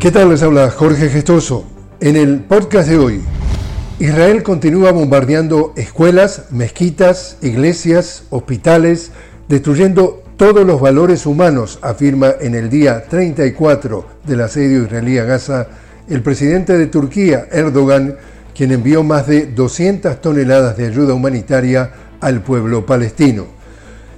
¿Qué tal? Les habla Jorge Gestoso. En el podcast de hoy, Israel continúa bombardeando escuelas, mezquitas, iglesias, hospitales, destruyendo todos los valores humanos, afirma en el día 34 del asedio israelí a Gaza el presidente de Turquía, Erdogan, quien envió más de 200 toneladas de ayuda humanitaria al pueblo palestino.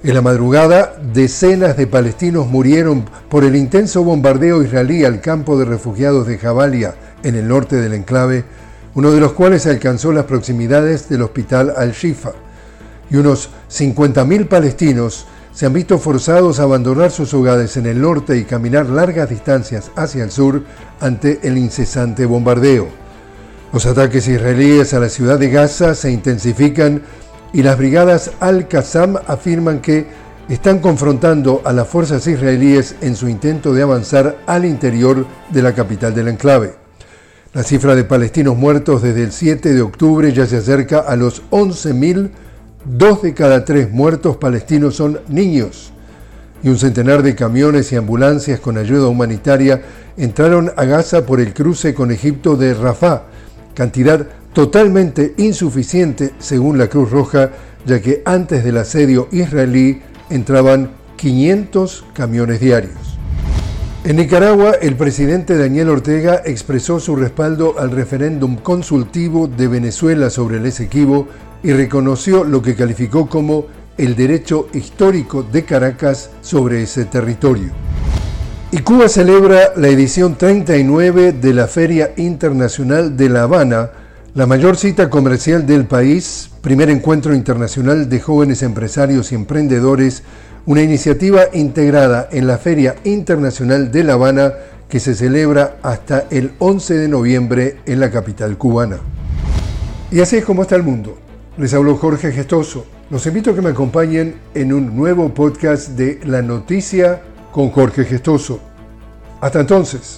En la madrugada, decenas de palestinos murieron por el intenso bombardeo israelí al campo de refugiados de Jabalia, en el norte del enclave, uno de los cuales alcanzó las proximidades del hospital Al-Shifa. Y unos 50.000 palestinos se han visto forzados a abandonar sus hogares en el norte y caminar largas distancias hacia el sur ante el incesante bombardeo. Los ataques israelíes a la ciudad de Gaza se intensifican y las brigadas Al-Qassam afirman que están confrontando a las fuerzas israelíes en su intento de avanzar al interior de la capital del enclave. La cifra de palestinos muertos desde el 7 de octubre ya se acerca a los 11.000. Dos de cada tres muertos palestinos son niños. Y un centenar de camiones y ambulancias con ayuda humanitaria entraron a Gaza por el cruce con Egipto de Rafah, cantidad totalmente insuficiente según la Cruz Roja, ya que antes del asedio israelí entraban 500 camiones diarios. En Nicaragua, el presidente Daniel Ortega expresó su respaldo al referéndum consultivo de Venezuela sobre el Esequibo y reconoció lo que calificó como el derecho histórico de Caracas sobre ese territorio. Y Cuba celebra la edición 39 de la Feria Internacional de La Habana, la mayor cita comercial del país, primer encuentro internacional de jóvenes empresarios y emprendedores, una iniciativa integrada en la Feria Internacional de La Habana que se celebra hasta el 11 de noviembre en la capital cubana. Y así es como está el mundo. Les habló Jorge Gestoso. Los invito a que me acompañen en un nuevo podcast de La Noticia con Jorge Gestoso. Hasta entonces.